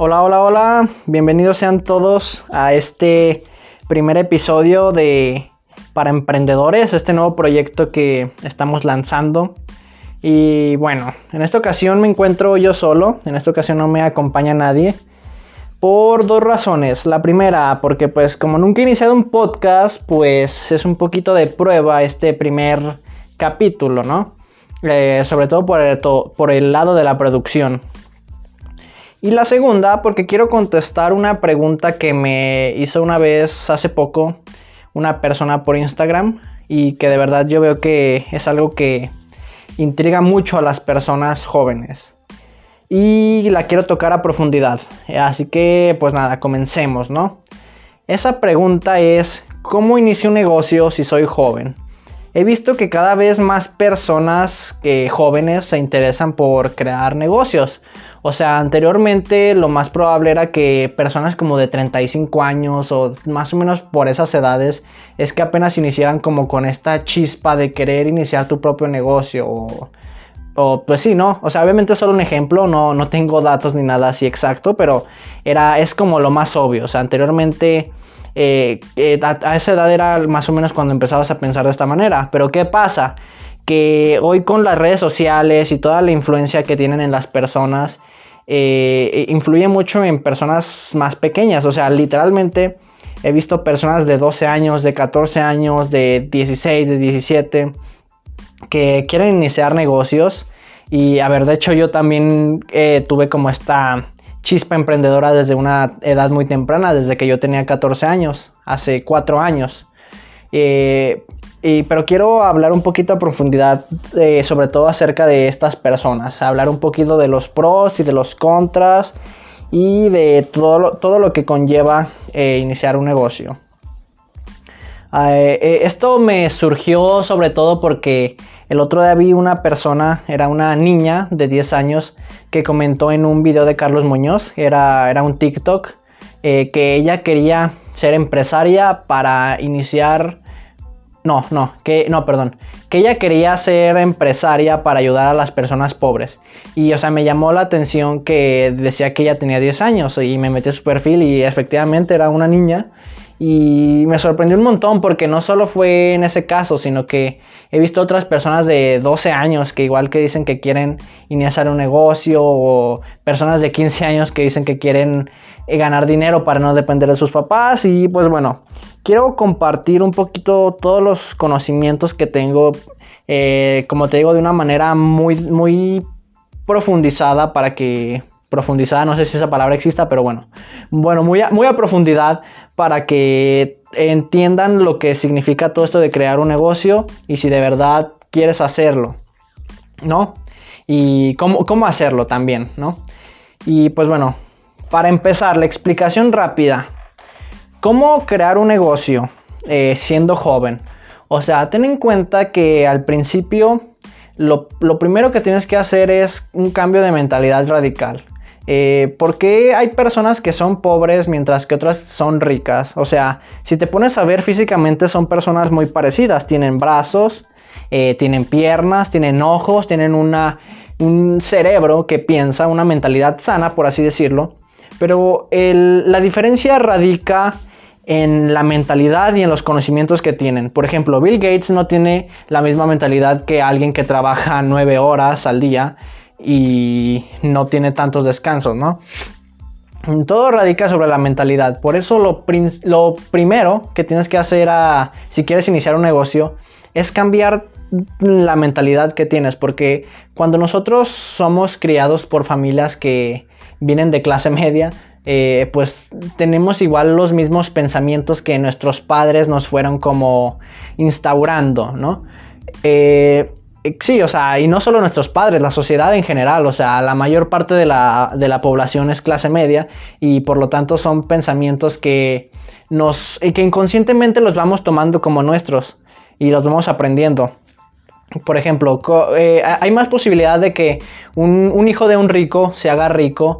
Hola, hola, hola. Bienvenidos sean todos a este primer episodio de Para Emprendedores, este nuevo proyecto que estamos lanzando. Y bueno, en esta ocasión me encuentro yo solo, en esta ocasión no me acompaña nadie. Por dos razones. La primera, porque pues como nunca he iniciado un podcast, pues es un poquito de prueba este primer capítulo, ¿no? Eh, sobre todo por el, por el lado de la producción. Y la segunda, porque quiero contestar una pregunta que me hizo una vez hace poco una persona por Instagram y que de verdad yo veo que es algo que intriga mucho a las personas jóvenes. Y la quiero tocar a profundidad. Así que pues nada, comencemos, ¿no? Esa pregunta es, ¿cómo inicio un negocio si soy joven? He visto que cada vez más personas que jóvenes se interesan por crear negocios. O sea, anteriormente lo más probable era que personas como de 35 años o más o menos por esas edades es que apenas iniciaran como con esta chispa de querer iniciar tu propio negocio o, pues sí, ¿no? O sea, obviamente es solo un ejemplo, no, no tengo datos ni nada así exacto, pero era, es como lo más obvio. O sea, anteriormente eh, eh, a, esa edad era más o menos cuando empezabas a pensar de esta manera. Pero ¿qué pasa? Que hoy con las redes sociales y toda la influencia que tienen en las personas, eh, influye mucho en personas más pequeñas. O sea, literalmente he visto personas de 12 años, de 14 años, de 16, de 17, que quieren iniciar negocios. Y a ver, de hecho yo también tuve como esta chispa emprendedora desde una edad muy temprana, desde que yo tenía 14 años, hace 4 años. Eh, pero quiero hablar un poquito a profundidad, eh, sobre todo acerca de estas personas, hablar un poquito de los pros y de los contras y de todo lo, todo lo que conlleva eh, iniciar un negocio. Ah, esto me surgió sobre todo porque el otro día vi una persona, era una niña de 10 años, que comentó en un video de Carlos Muñoz, era, era un TikTok, que ella quería ser empresaria para iniciar no, no, que no, perdón, que ella quería ser empresaria para ayudar a las personas pobres. Y o sea, me llamó la atención que decía que ella tenía 10 años y me metí a su perfil y efectivamente era una niña. Y me sorprendió un montón porque no solo fue en ese caso, sino que he visto otras personas de 12 años que igual que dicen que quieren iniciar un negocio o personas de 15 años que dicen que quieren eh, ganar dinero para no depender de sus papás. Y pues bueno, quiero compartir un poquito todos los conocimientos que tengo, eh, como te digo, de una manera muy, muy profundizada para que profundizada, no sé si esa palabra exista, pero bueno, bueno, muy muy a profundidad para que entiendan lo que significa todo esto de crear un negocio y si de verdad quieres hacerlo, ¿no? Y cómo, cómo hacerlo también, ¿no? Y pues bueno, para empezar, la explicación rápida. ¿Cómo crear un negocio eh, siendo joven? O sea, ten en cuenta que al principio lo, primero que tienes que hacer es un cambio de mentalidad radical. Eh, porque hay personas que son pobres mientras que otras son ricas? O sea, si te pones a ver físicamente son personas muy parecidas. Tienen brazos, eh, tienen piernas, tienen ojos, tienen una, un cerebro que piensa, una mentalidad sana, por así decirlo. Pero la diferencia radica en la mentalidad y en los conocimientos que tienen. Por ejemplo, Bill Gates no tiene la misma mentalidad que alguien que trabaja nueve horas al día y no tiene tantos descansos, ¿no? Todo radica sobre la mentalidad. Por eso lo, primero que tienes que hacer a, si quieres iniciar un negocio es cambiar la mentalidad que tienes. Porque cuando nosotros somos criados por familias que vienen de clase media, eh, pues tenemos igual los mismos pensamientos que nuestros padres nos fueron como instaurando, ¿no? Eh, sí, o sea, y no solo nuestros padres, la sociedad en general, o sea, la mayor parte de la, de la población es clase media y por lo tanto son pensamientos que nos, que inconscientemente los vamos tomando como nuestros y los vamos aprendiendo. Por ejemplo, eh, hay más posibilidad de que un, hijo de un rico se haga rico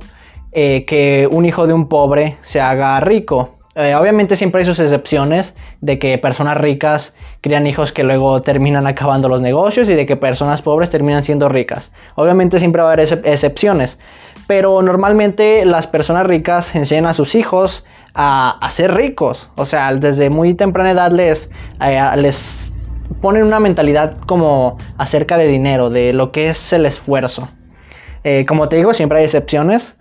eh, que un hijo de un pobre se haga rico. Eh, obviamente siempre hay sus excepciones de que personas ricas crían hijos que luego terminan acabando los negocios y de que personas pobres terminan siendo ricas. Obviamente siempre va a haber excepciones, pero normalmente las personas ricas enseñan a sus hijos a, ser ricos. O sea, desde muy temprana edad les, eh, les ponen una mentalidad como acerca de dinero, de lo que es el esfuerzo. Eh, como te digo, siempre hay excepciones.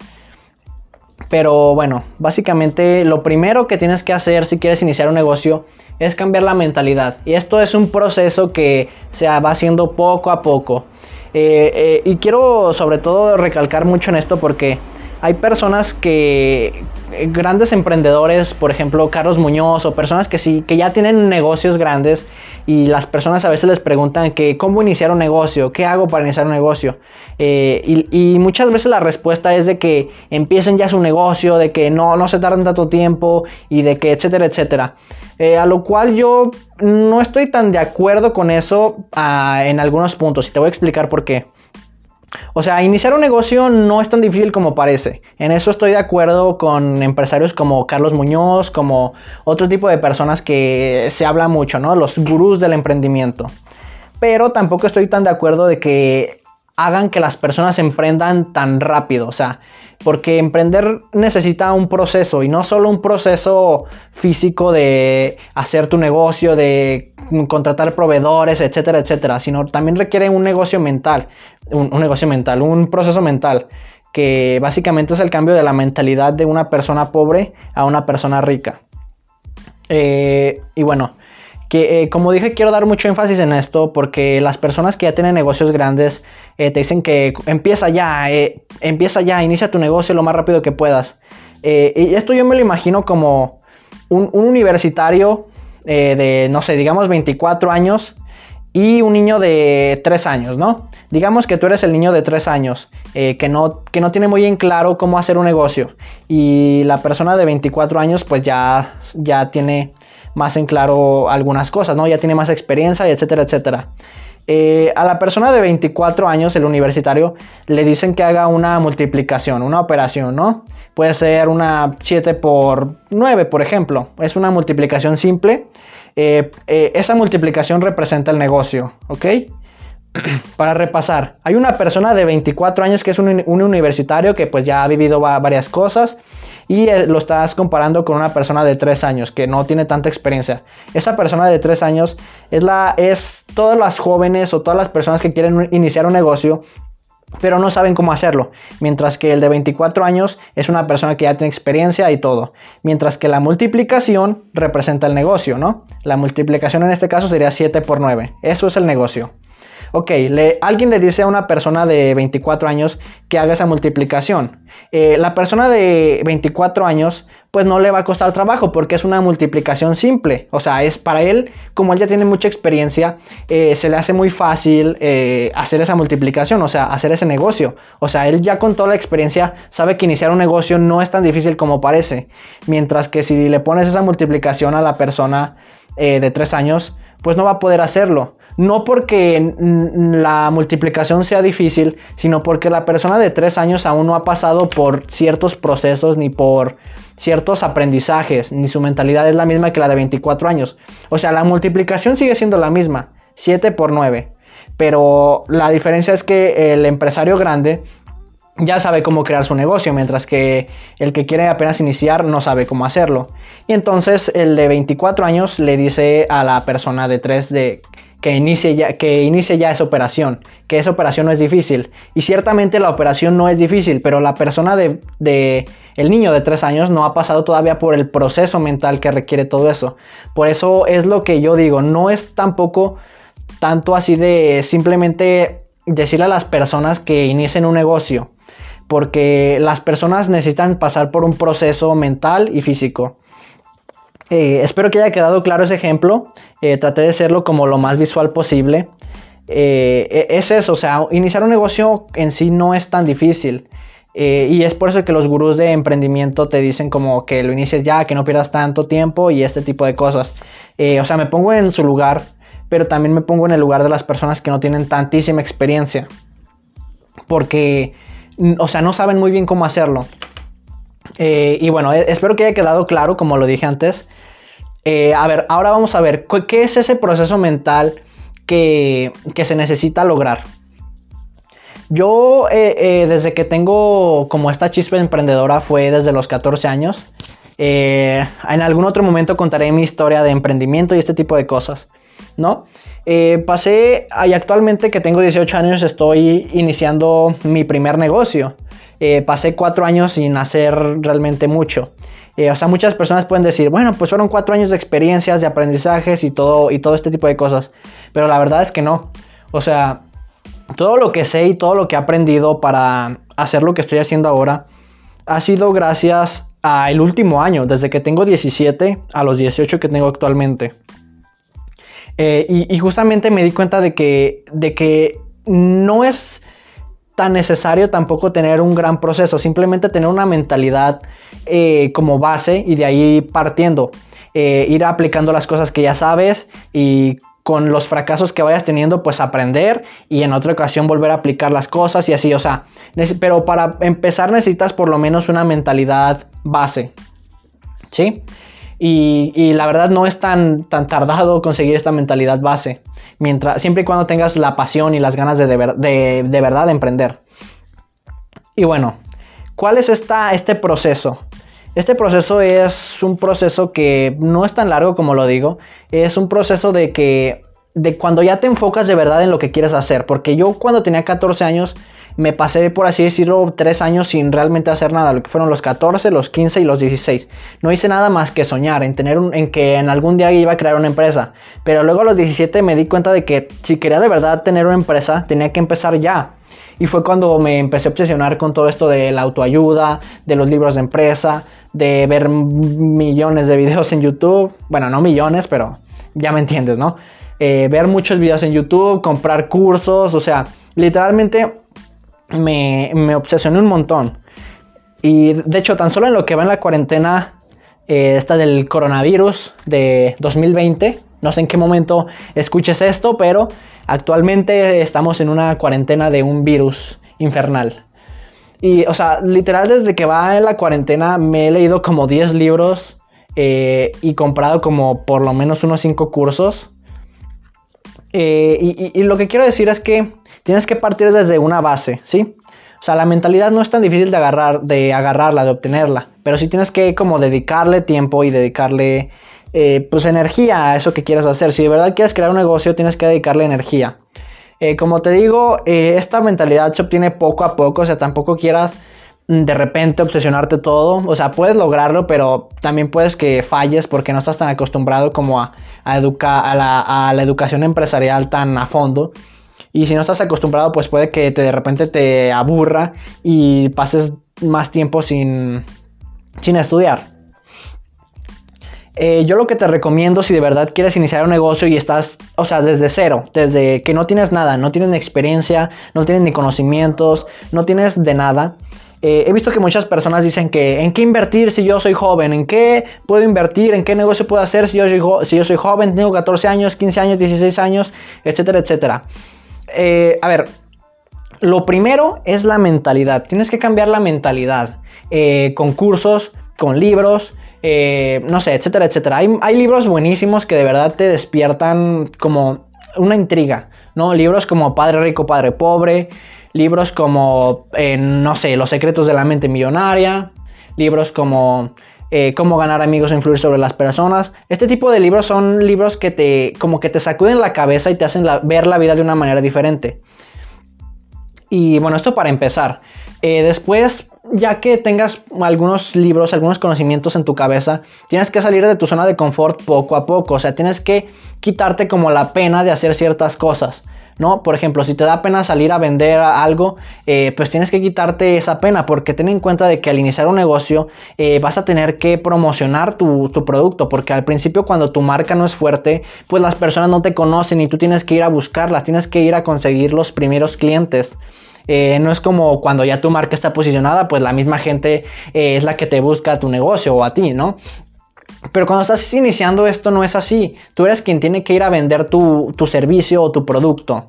Pero bueno, básicamente lo primero que tienes que hacer si quieres iniciar un negocio es cambiar la mentalidad. Y esto es un proceso que se va haciendo poco a poco. Eh, eh, y quiero sobre todo recalcar mucho en esto porque hay personas que, grandes emprendedores, por ejemplo Carlos Muñoz o personas que sí, que ya tienen negocios grandes y las personas a veces les preguntan que cómo iniciar un negocio, qué hago para iniciar un negocio. Eh, y, muchas veces la respuesta es de que empiecen ya su negocio, de que no, no se tarden tanto tiempo y de que etcétera, etcétera. Eh, a lo cual yo no estoy tan de acuerdo con eso ah, en algunos puntos y te voy a explicar por qué. O sea, iniciar un negocio no es tan difícil como parece. En eso estoy de acuerdo con empresarios como Carlos Muñoz, como otro tipo de personas que se habla mucho, ¿no? Los gurús del emprendimiento. Pero tampoco estoy tan de acuerdo de que hagan que las personas emprendan tan rápido. O sea, porque emprender necesita un proceso y no solo un proceso físico de hacer tu negocio, de contratar proveedores, etcétera, etcétera, sino también requiere un negocio mental, un, negocio mental, un proceso mental, que básicamente es el cambio de la mentalidad de una persona pobre a una persona rica. Eh, y bueno, que eh, como dije, quiero dar mucho énfasis en esto porque las personas que ya tienen negocios grandes eh, te dicen que empieza ya, empieza ya, inicia tu negocio lo más rápido que puedas. y esto yo me lo imagino como un, un universitario eh, de, no sé, digamos 24 años y un niño de 3 años, ¿no? Digamos que tú eres el niño de 3 años, eh, que, no, que no tiene muy en claro cómo hacer un negocio. Y la persona de 24 años pues ya, ya tiene más en claro algunas cosas, ¿no? Ya tiene más experiencia, etcétera, etcétera. Eh, a la persona de 24 años, el universitario, le dicen que haga una multiplicación, una operación, ¿no? Puede ser una 7 por 9, por ejemplo. Es una multiplicación simple. Eh, eh, esa multiplicación representa el negocio, ¿ok? Para repasar, hay una persona de 24 años que es un, universitario que pues ya ha vivido varias cosas y eh, lo estás comparando con una persona de 3 años que no tiene tanta experiencia. Esa persona de 3 años es, la, es todas las jóvenes o todas las personas que quieren iniciar un negocio pero no saben cómo hacerlo. Mientras que el de 24 años es una persona que ya tiene experiencia y todo. Mientras que la multiplicación representa el negocio, ¿no? La multiplicación en este caso sería 7 por 9. Eso es el negocio. Ok, alguien le dice a una persona de 24 años que haga esa multiplicación. Eh, la persona de 24 años pues no le va a costar trabajo porque es una multiplicación simple. O sea, es para él, como él ya tiene mucha experiencia, eh, se le hace muy fácil eh, hacer esa multiplicación, o sea, hacer ese negocio. O sea, él ya con toda la experiencia sabe que iniciar un negocio no es tan difícil como parece. Mientras que si le pones esa multiplicación a la persona de tres años, pues no va a poder hacerlo. No porque la multiplicación sea difícil, sino porque la persona de tres años aún no ha pasado por ciertos procesos ni por ciertos aprendizajes, ni su mentalidad es la misma que la de 24 años. O sea, la multiplicación sigue siendo la misma, 7 por 9. Pero la diferencia es que el empresario grande ya sabe cómo crear su negocio, mientras que el que quiere apenas iniciar no sabe cómo hacerlo. Y entonces el de 24 años le dice a la persona de 3 de que inicie, ya, que inicie ya esa operación, que esa operación no es difícil. Y ciertamente la operación no es difícil, pero la persona de, de, el niño de 3 años no ha pasado todavía por el proceso mental que requiere todo eso. Por eso es lo que yo digo, no es tampoco tanto así de simplemente decirle a las personas que inicien un negocio, porque las personas necesitan pasar por un proceso mental y físico. Eh, espero que haya quedado claro ese ejemplo. Eh, traté de hacerlo como lo más visual posible. Eh, e, es eso, o sea, iniciar un negocio en sí no es tan difícil. y es por eso que los gurús de emprendimiento te dicen como que lo inicies ya, que no pierdas tanto tiempo y este tipo de cosas. o sea, me pongo en su lugar, pero también me pongo en el lugar de las personas que no tienen tantísima experiencia. Porque, o sea, no saben muy bien cómo hacerlo. Y bueno, e, espero que haya quedado claro, como lo dije antes. Eh, a ver, ahora vamos a ver, ¿qué es ese proceso mental que, se necesita lograr? Yo, eh, desde que tengo como esta chispa emprendedora, fue desde los 14 años. en algún otro momento contaré mi historia de emprendimiento y este tipo de cosas, ¿no? pasé, y actualmente que tengo 18 años, estoy iniciando mi primer negocio. Eh, pasé cuatro años sin hacer realmente mucho. Eh, o sea, muchas personas pueden decir, bueno, pues fueron cuatro años de experiencias, de aprendizajes y todo, y todo este tipo de cosas. Pero la verdad es que no. O sea, todo lo que sé y todo lo que he aprendido para hacer lo que estoy haciendo ahora ha sido gracias al último año, desde que tengo 17 a los 18 que tengo actualmente. Eh, y, y, justamente me di cuenta de que, de que no es tan necesario tampoco tener un gran proceso, simplemente tener una mentalidad eh, como base y de ahí partiendo, eh, ir aplicando las cosas que ya sabes y con los fracasos que vayas teniendo, pues aprender y en otra ocasión volver a aplicar las cosas y así, o sea, pero para empezar necesitas por lo menos una mentalidad base, ¿sí? Y, la verdad no es tan, tan tardado conseguir esta mentalidad base mientras, siempre y cuando tengas la pasión y las ganas de, de, verdad emprender. Y bueno, ¿cuál es esta, este proceso? Este proceso es un proceso que no es tan largo como lo digo, es un proceso de que de cuando ya te enfocas de verdad en lo que quieres hacer, porque yo cuando tenía 14 años me pasé, por así decirlo, tres años sin realmente hacer nada, lo que fueron los 14, los 15 y los 16. No hice nada más que soñar en, tener un, en que en algún día iba a crear una empresa. Pero luego a los 17 me di cuenta de que si quería de verdad tener una empresa, tenía que empezar ya. Y fue cuando me empecé a obsesionar con todo esto de la autoayuda, de los libros de empresa, de ver millones de videos en YouTube. Bueno, no millones, pero ya me entiendes, ¿no? Eh, ver muchos videos en YouTube, comprar cursos, o sea, literalmente me, me obsesioné un montón. Y de hecho, tan solo en lo que va en la cuarentena, eh, esta del coronavirus de 2020, no sé en qué momento escuches esto, pero actualmente estamos en una cuarentena de un virus infernal. Y, o sea, literal desde que va en la cuarentena me he leído como 10 libros eh, y comprado como por lo menos unos 5 cursos. Eh, y, lo que quiero decir es que tienes que partir desde una base, ¿sí? O sea, la mentalidad no es tan difícil de agarrar, de agarrarla, de obtenerla, pero sí tienes que como dedicarle tiempo y dedicarle eh, pues energía a eso que quieras hacer. Si de verdad quieres crear un negocio, tienes que dedicarle energía. Eh, como te digo, eh, esta mentalidad se obtiene poco a poco, o sea, tampoco quieras mm, de repente obsesionarte todo. O sea, puedes lograrlo, pero también puedes que falles porque no estás tan acostumbrado como a, a, a la educación empresarial tan a fondo. Y si no estás acostumbrado, pues puede que te, de repente te aburra y pases más tiempo sin, sin estudiar. Eh, yo lo que te recomiendo si de verdad quieres iniciar un negocio y estás, o sea, desde cero, desde que no tienes nada, no tienes ni experiencia, no tienes ni conocimientos, no tienes de nada. Eh, he visto que muchas personas dicen que en qué invertir si yo soy joven, en qué puedo invertir, en qué negocio puedo hacer si yo soy, joven, tengo 14 años, 15 años, 16 años, etcétera, etcétera. Eh, a ver, lo primero es la mentalidad. Tienes que cambiar la mentalidad con cursos, con libros, eh, no sé, etcétera, etcétera. Hay, libros buenísimos que de verdad te despiertan como una intriga, ¿no? Libros como Padre Rico, Padre Pobre, libros como, no sé, Los secretos de la mente millonaria, libros como eh, cómo ganar amigos o influir sobre las personas. Este tipo de libros son libros que te, como que te sacuden la cabeza y te hacen ver la vida de una manera diferente. Y bueno, esto para empezar. Eh, después, ya que tengas algunos libros, algunos conocimientos en tu cabeza, tienes que salir de tu zona de confort poco a poco. O sea, tienes que quitarte como la pena de hacer ciertas cosas. ¿no? Por ejemplo, si te da pena salir a vender algo, eh, pues tienes que quitarte esa pena porque ten en cuenta de que al iniciar un negocio eh, vas a tener que promocionar tu, producto porque al principio cuando tu marca no es fuerte, pues las personas no te conocen y tú tienes que ir a buscarlas, tienes que ir a conseguir los primeros clientes. Eh, no es como cuando ya tu marca está posicionada, pues la misma gente es la que te busca tu negocio o a ti, ¿no? Pero cuando estás iniciando esto no es así. Tú eres quien tiene que ir a vender tu, servicio o tu producto.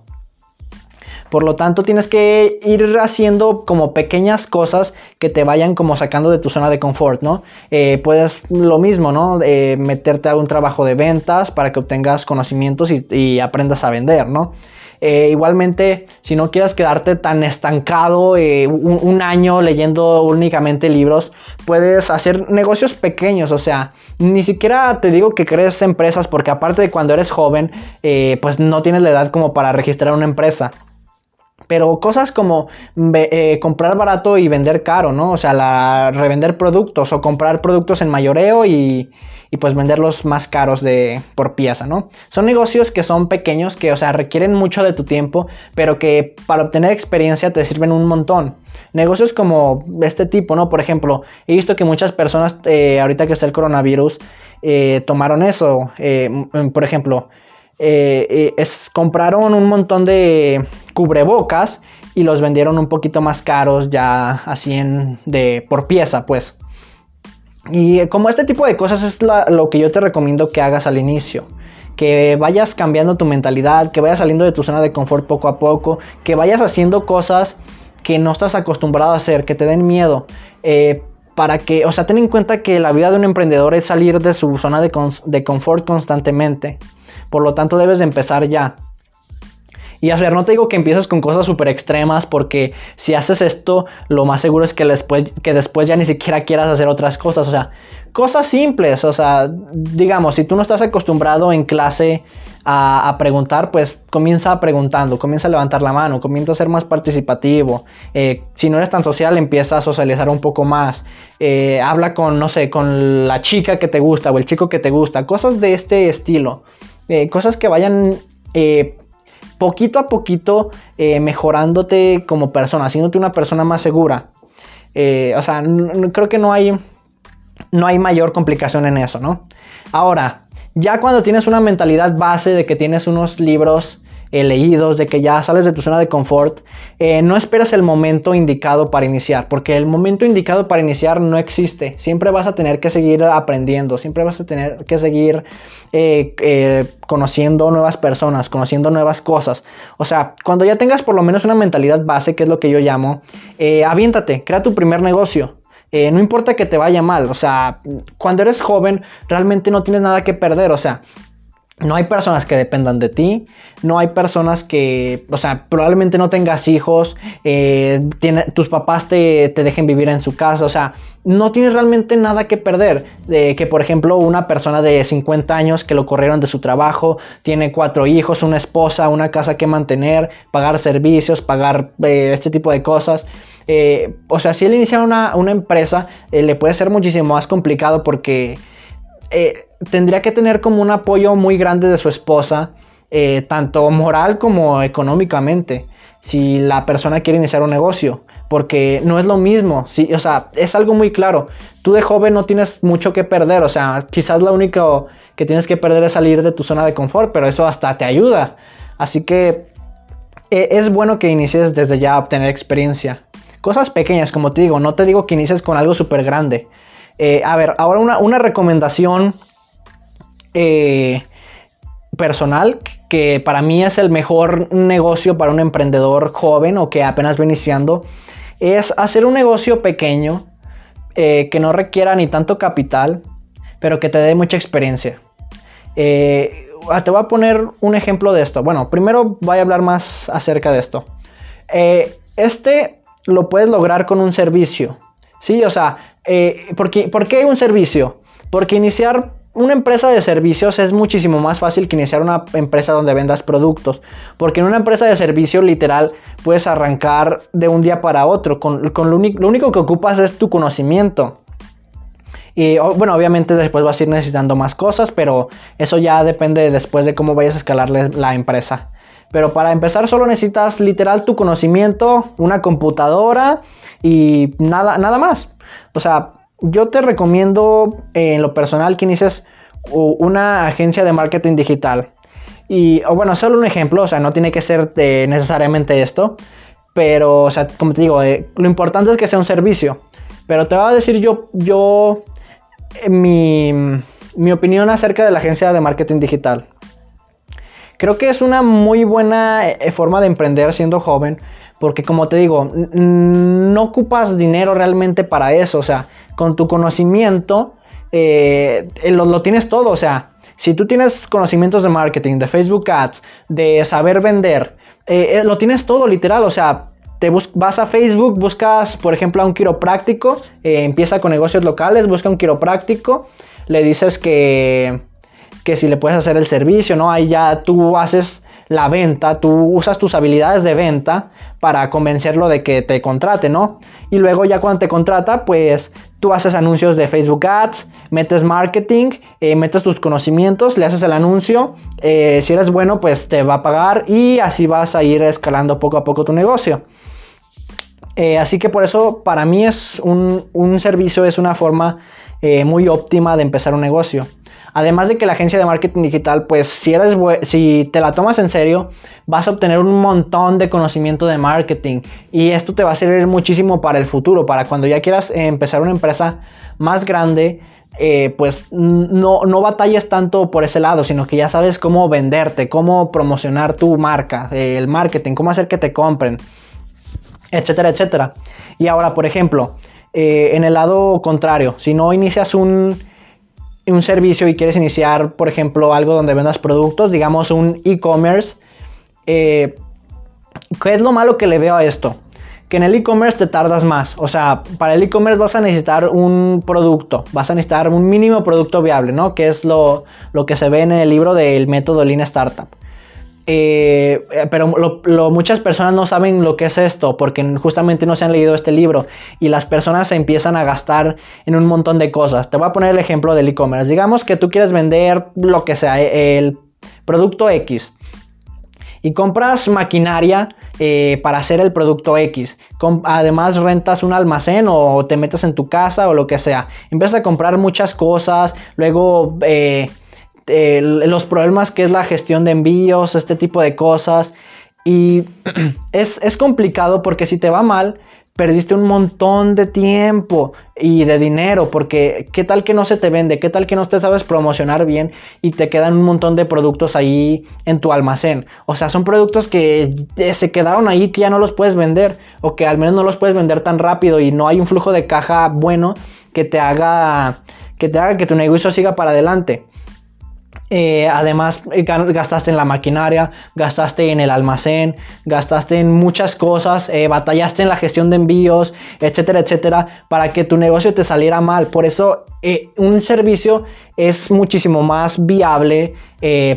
Por lo tanto, tienes que ir haciendo como pequeñas cosas que te vayan como sacando de tu zona de confort, ¿no? Eh, puedes lo mismo, ¿no? Eh, meterte a un trabajo de ventas para que obtengas conocimientos y, aprendas a vender, ¿no? Eh, igualmente, si no quieres quedarte tan estancado un, un, año leyendo únicamente libros, puedes hacer negocios pequeños, o sea, ni siquiera te digo que crees empresas porque aparte de cuando eres joven, pues no tienes la edad como para registrar una empresa. Pero cosas como eh, comprar barato y vender caro, ¿no? O sea, revender productos o comprar productos en mayoreo y, y pues venderlos más caros de, por pieza, ¿no? Son negocios que son pequeños, que, o sea, requieren mucho de tu tiempo, pero que para obtener experiencia te sirven un montón. Negocios como este tipo, ¿no? Por ejemplo, he visto que muchas personas, eh, ahorita que está el coronavirus, eh, tomaron eso. por ejemplo, eh, eh, es, compraron un montón de cubrebocas y los vendieron un poquito más caros ya así en, de, por pieza pues. Y como este tipo de cosas es lo que yo te recomiendo que hagas al inicio. Que vayas cambiando tu mentalidad, que vayas saliendo de tu zona de confort poco a poco, que vayas haciendo cosas que no estás acostumbrado a hacer, que te den miedo. Eh, para que, o sea, ten en cuenta que la vida de un emprendedor es salir de su zona de, confort constantemente. Por lo tanto, debes de empezar ya. Y a ver, no te digo que empieces con cosas súper extremas porque si haces esto, lo más seguro es que después, que después ya ni siquiera quieras hacer otras cosas. O sea, cosas simples. O sea, digamos, si tú no estás acostumbrado en clase a, preguntar, pues comienza preguntando, comienza a levantar la mano, comienza a ser más participativo. Eh, si no eres tan social, empieza a socializar un poco más. Eh, habla con, no sé, con la chica que te gusta o el chico que te gusta. Cosas de este estilo. Eh, cosas que vayan poquito a poquito eh, mejorándote como persona, haciéndote una persona más segura. o sea, creo que no hay, no hay mayor complicación en eso, ¿no? Ahora, ya cuando tienes una mentalidad base de que tienes unos libros eh, leídos, de que ya sales de tu zona de confort, eh, no esperes el momento indicado para iniciar, porque el momento indicado para iniciar no existe. Siempre vas a tener que seguir aprendiendo, siempre vas a tener que seguir eh, conociendo nuevas personas, conociendo nuevas cosas. O sea, cuando ya tengas por lo menos una mentalidad base, que es lo que yo llamo, aviéntate, crea tu primer negocio. no importa que te vaya mal, o sea, cuando eres joven realmente no tienes nada que perder, o sea, no hay personas que dependan de ti, no hay personas que, o sea, probablemente no tengas hijos, eh, tus papás te, dejen vivir en su casa, o sea, no tienes realmente nada que perder. De que, por ejemplo, una persona de 50 años que lo corrieron de su trabajo, tiene cuatro hijos, una esposa, una casa que mantener, pagar servicios, pagar eh, este tipo de cosas. Eh, o sea, si él inicia una, una empresa, le puede ser muchísimo más complicado porque tendría que tener como un apoyo muy grande de su esposa, eh, tanto moral como económicamente, si la persona quiere iniciar un negocio. Porque no es lo mismo, sí, o sea, es algo muy claro. Tú de joven no tienes mucho que perder, o sea, quizás lo único que tienes que perder es salir de tu zona de confort, pero eso hasta te ayuda. Así que eh, es bueno que inicies desde ya a obtener experiencia. Cosas pequeñas, como te digo, no te digo que inicies con algo súper grande. Eh, a ver, ahora una, una recomendación eh, personal que para mí es el mejor negocio para un emprendedor joven o que apenas va iniciando es hacer un negocio pequeño eh, que no requiera ni tanto capital pero que te dé mucha experiencia. Eh, ah, te voy a poner un ejemplo de esto. Bueno primero voy a hablar más acerca de esto. Este lo puedes lograr con un servicio. Sí o sea ¿por qué un servicio? porque iniciar una empresa de servicios es muchísimo más fácil que iniciar una empresa donde vendas productos. Porque en una empresa de servicio literal puedes arrancar de un día para otro. Con, lo, único que ocupas es tu conocimiento. Y bueno, obviamente después vas a ir necesitando más cosas, pero eso ya depende después de cómo vayas a escalar la empresa. Pero para empezar solo necesitas literal tu conocimiento, una computadora y nada, nada más. O sea, yo te recomiendo eh, en lo personal que inicies una agencia de marketing digital. Y, bueno, solo un ejemplo, o sea, no tiene que ser necesariamente esto, pero, o sea, como te digo, eh, lo importante es que sea un servicio. Pero te voy a decir yo, yo, eh, mi, mi opinión acerca de la agencia de marketing digital. creo que es una muy buena forma de emprender siendo joven, porque como te digo, no ocupas dinero realmente para eso, o sea, con tu conocimiento eh, lo, lo tienes todo, o sea, si tú tienes conocimientos de marketing, de Facebook Ads, de saber vender, eh, lo tienes todo literal, o sea, te vas a Facebook, buscas, por ejemplo, a un quiropráctico, empieza con negocios locales, busca un quiropráctico, le dices que, que si le puedes hacer el servicio, ¿no? Ahí ya tú haces la venta, tú usas tus habilidades de venta para convencerlo de que te contrate, ¿no? Y luego ya cuando te contrata, pues tú haces anuncios de Facebook Ads, metes marketing, eh, metes tus conocimientos, le haces el anuncio, eh, si eres bueno, pues te va a pagar y así vas a ir escalando poco a poco tu negocio. Eh, así que por eso para mí es un, un servicio, es una forma muy óptima de empezar un negocio. Además de que la agencia de marketing digital, pues si, eres si te la tomas en serio, vas a obtener un montón de conocimiento de marketing y esto te va a servir muchísimo para el futuro, para cuando ya quieras empezar una empresa más grande. Eh, pues no, no batalles tanto por ese lado, sino que ya sabes cómo venderte, cómo promocionar tu marca, el marketing, cómo hacer que te compren, etcétera, etcétera. Y ahora, por ejemplo, eh, en el lado contrario, si no inicias un, un servicio y quieres iniciar, por ejemplo, algo donde vendas productos, digamos un e-commerce, eh, ¿qué es lo malo que le veo a esto? Que en el e-commerce te tardas más. O sea, para el e-commerce vas a necesitar un producto, vas a necesitar un mínimo producto viable, ¿no? Que es lo, lo que se ve en el libro del método Lean Startup. Eh, pero muchas personas no saben lo que es esto porque justamente no se han leído este libro y las personas se empiezan a gastar en un montón de cosas. Te voy a poner el ejemplo del e-commerce. Digamos que tú quieres vender lo que sea, el producto X y compras maquinaria eh, para hacer el producto X. además rentas un almacén o te metes en tu casa o lo que sea. Empiezas a comprar muchas cosas, luego... Eh, los problemas que es la gestión de envíos, este tipo de cosas. Y es, es complicado porque si te va mal, perdiste un montón de tiempo y de dinero, porque qué tal que no se te vende, qué tal que no te sabes promocionar bien y te quedan un montón de productos ahí en tu almacén. O sea, son productos que se quedaron ahí que ya no los puedes vender o que al menos no los puedes vender tan rápido y no hay un flujo de caja bueno que te haga que te haga que tu negocio siga para adelante. Eh, además, eh, gastaste en la maquinaria, gastaste en el almacén, gastaste en muchas cosas, eh, batallaste en la gestión de envíos, etcétera, etcétera, para que tu negocio te saliera mal. Por eso, un servicio es muchísimo más viable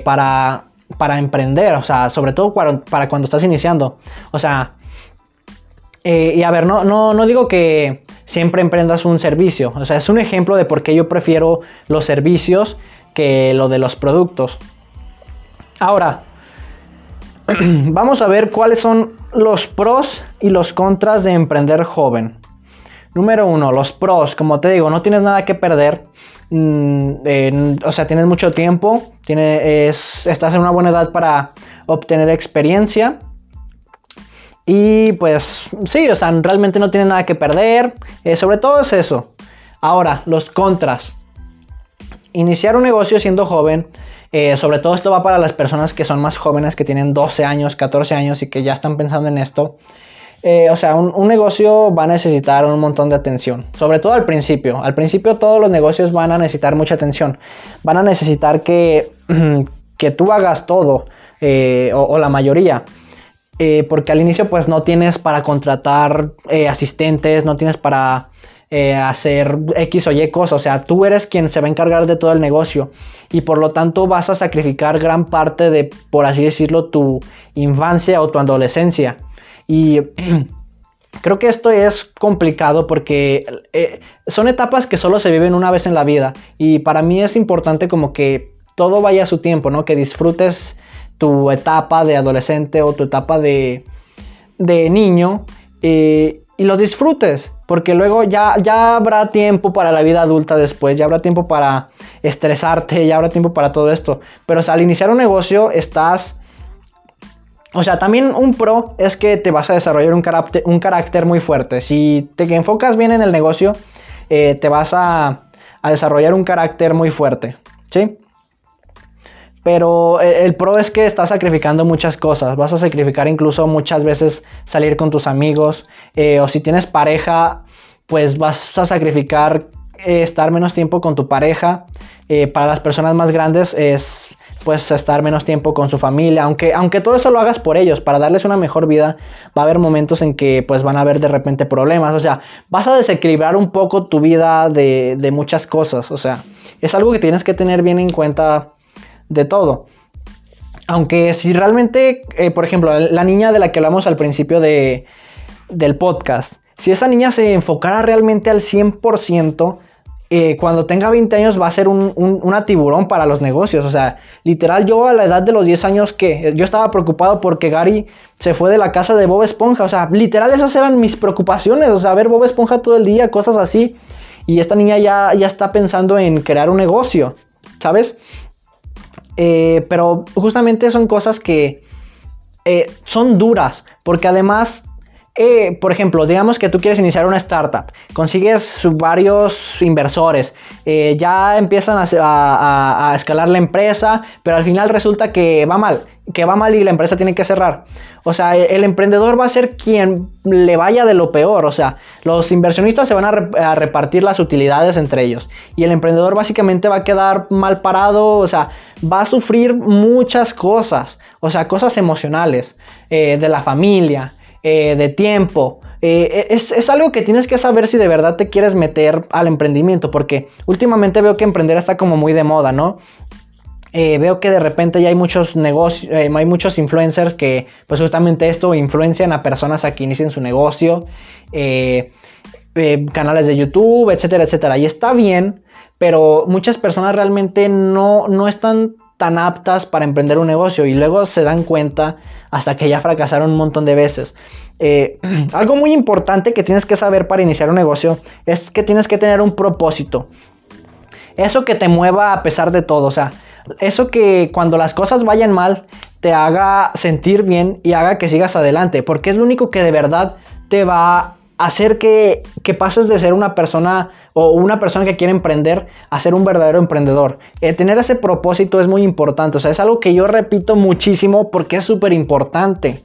para, para emprender, o sea, sobre todo para, para cuando estás iniciando. O sea, y a ver, no, no, no digo que siempre emprendas un servicio, o sea, es un ejemplo de por qué yo prefiero los servicios que lo de los productos. Ahora, vamos a ver cuáles son los pros y los contras de emprender joven. Número uno, los pros, como te digo, no tienes nada que perder. Mm, o sea, tienes mucho tiempo, estás en una buena edad para obtener experiencia. Y pues sí, o sea, realmente no tienes nada que perder. Eh, sobre todo es eso. Ahora, los contras iniciar un negocio siendo joven, eh, sobre todo esto va para las personas que son más jóvenes, que tienen 12 años, 14 años y que ya están pensando en esto. Eh, o sea, un, negocio va a necesitar un montón de atención, sobre todo al principio. Al principio todos los negocios van a necesitar mucha atención. Van a necesitar que, que tú hagas todo, eh, o, la mayoría. porque al inicio pues no tienes para contratar asistentes, no tienes para eh, hacer X o Y cosas. O sea, tú eres quien se va a encargar de todo el negocio. Y por lo tanto vas a sacrificar gran parte de, por así decirlo, tu infancia o tu adolescencia. Y creo que esto es complicado porque eh, son etapas que solo se viven una vez en la vida. Y para mí es importante como que todo vaya a su tiempo, ¿no? Que disfrutes tu etapa de adolescente o tu etapa de, de niño. Eh, y lo disfrutes, porque luego ya, ya habrá tiempo para la vida adulta después, ya habrá tiempo para estresarte, ya habrá tiempo para todo esto. Pero al iniciar un negocio estás... O sea, también un pro es que te vas a desarrollar un carácter, un carácter muy fuerte. Si te enfocas bien en el negocio, eh, te vas a, a desarrollar un carácter muy fuerte, ¿sí? Pero eh, el pro es que estás sacrificando muchas cosas. Vas a sacrificar incluso muchas veces salir con tus amigos. Eh, o si tienes pareja, pues vas a sacrificar eh, estar menos tiempo con tu pareja. para las personas más grandes es pues estar menos tiempo con su familia, aunque, aunque todo eso lo hagas por ellos, para darles una mejor vida, va a haber momentos en que pues van a haber de repente problemas, o sea, vas a desequilibrar un poco tu vida de, de muchas cosas, o sea, es algo que tienes que tener bien en cuenta de todo. Aunque si realmente, eh, por ejemplo, la niña de la que hablamos al principio de, del podcast, si esa niña se enfocara realmente al 100%, eh, cuando tenga 20 años va a ser un, una tiburón para los negocios. O sea, literal, yo a la edad de los 10 años que yo estaba preocupado porque Gary se fue de la casa de Bob Esponja. O sea, literal, esas eran mis preocupaciones. O sea, ver Bob Esponja todo el día, cosas así. Y esta niña ya, ya está pensando en crear un negocio, ¿sabes? Eh, pero justamente son cosas que eh, son duras, porque además, eh, por ejemplo, digamos que tú quieres iniciar una startup, consigues varios inversores, ya empiezan a, escalar la empresa, pero al final resulta que va mal, que va mal y la empresa tiene que cerrar. O sea, el emprendedor va a ser quien le vaya de lo peor. O sea, los inversionistas se van a, repartir las utilidades entre ellos. Y el emprendedor básicamente va a quedar mal parado. O sea, va a sufrir muchas cosas. O sea, cosas emocionales, eh, de la familia, eh, de tiempo. Eh, es, es, algo que tienes que saber si de verdad te quieres meter al emprendimiento. Porque últimamente veo que emprender está como muy de moda, ¿no? Eh, veo que de repente ya hay muchos negocios, eh, hay muchos influencers que pues justamente esto influencian a personas a que inicien su negocio, eh, canales de YouTube, etcétera, etcétera. Y está bien, pero muchas personas realmente no, no están tan aptas para emprender un negocio y luego se dan cuenta hasta que ya fracasaron un montón de veces. algo muy importante que tienes que saber para iniciar un negocio es que tienes que tener un propósito. Eso que te mueva a pesar de todo, o sea, eso que cuando las cosas vayan mal te haga sentir bien y haga que sigas adelante, porque es lo único que de verdad te va a hacer que, pases de ser una persona o una persona que quiere emprender a ser un verdadero emprendedor. Eh, tener ese propósito es muy importante, o sea, es algo que yo repito muchísimo porque es súper importante.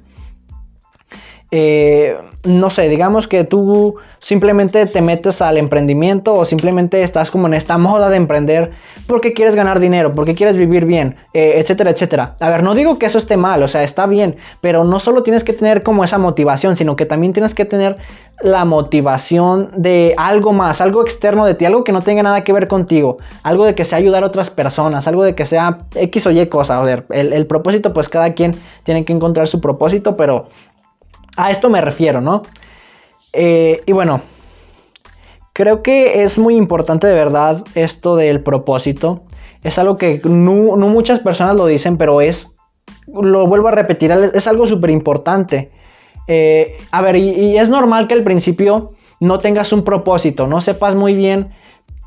Eh, no sé, digamos que tú simplemente te metes al emprendimiento o simplemente estás como en esta moda de emprender porque quieres ganar dinero, porque quieres vivir bien, eh, etcétera, etcétera. A ver, no digo que eso esté mal, o sea, está bien, pero no solo tienes que tener como esa motivación, sino que también tienes que tener la motivación de algo más, algo externo de ti, algo que no tenga nada que ver contigo, algo de que sea ayudar a otras personas, algo de que sea X o Y cosa. A ver, el, el propósito, pues cada quien tiene que encontrar su propósito, pero a esto me refiero, ¿no? Eh, y bueno, creo que es muy importante de verdad esto del propósito. Es algo que no, muchas personas lo dicen, pero es, lo vuelvo a repetir, es algo súper importante. Eh, a ver, y, es normal que al principio no tengas un propósito, no sepas muy bien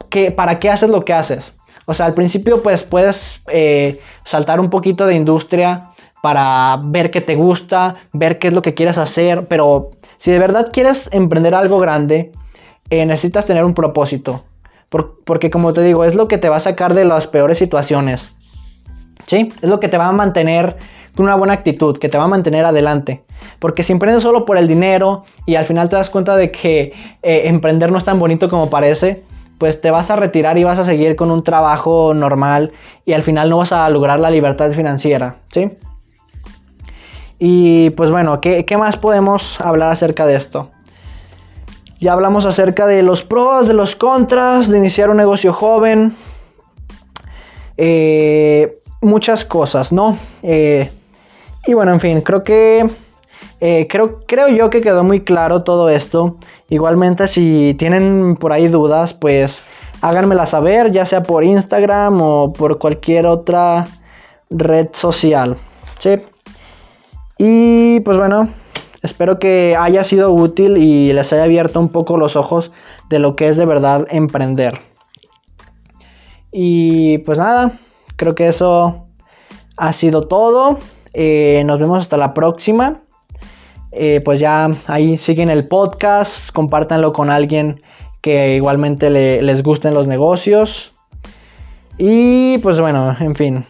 que, para qué haces lo que haces. O sea, al principio pues puedes eh, saltar un poquito de industria para ver qué te gusta, ver qué es lo que quieres hacer, pero si de verdad quieres emprender algo grande, eh, necesitas tener un propósito. porque como te digo, es lo que te va a sacar de las peores situaciones. ¿Sí? Es lo que te va a mantener con una buena actitud, que te va a mantener adelante. Porque si emprendes solo por el dinero y al final te das cuenta de que eh, emprender no es tan bonito como parece, pues te vas a retirar y vas a seguir con un trabajo normal y al final no vas a lograr la libertad financiera, ¿sí? Y pues bueno, ¿qué, más podemos hablar acerca de esto? Ya hablamos acerca de los pros, de los contras, de iniciar un negocio joven. Eh, muchas cosas, ¿no? Eh, y bueno, en fin, creo que... Eh, creo, creo yo que quedó muy claro todo esto. Igualmente, si tienen por ahí dudas, pues háganmela saber, ya sea por Instagram o por cualquier otra red social. ¿sí? Y pues bueno, espero que haya sido útil y les haya abierto un poco los ojos de lo que es de verdad emprender. Y pues nada, creo que eso ha sido todo. Eh, nos vemos hasta la próxima. Eh, pues ya ahí siguen el podcast, compártanlo con alguien que igualmente les gusten los negocios. Y pues bueno, en fin.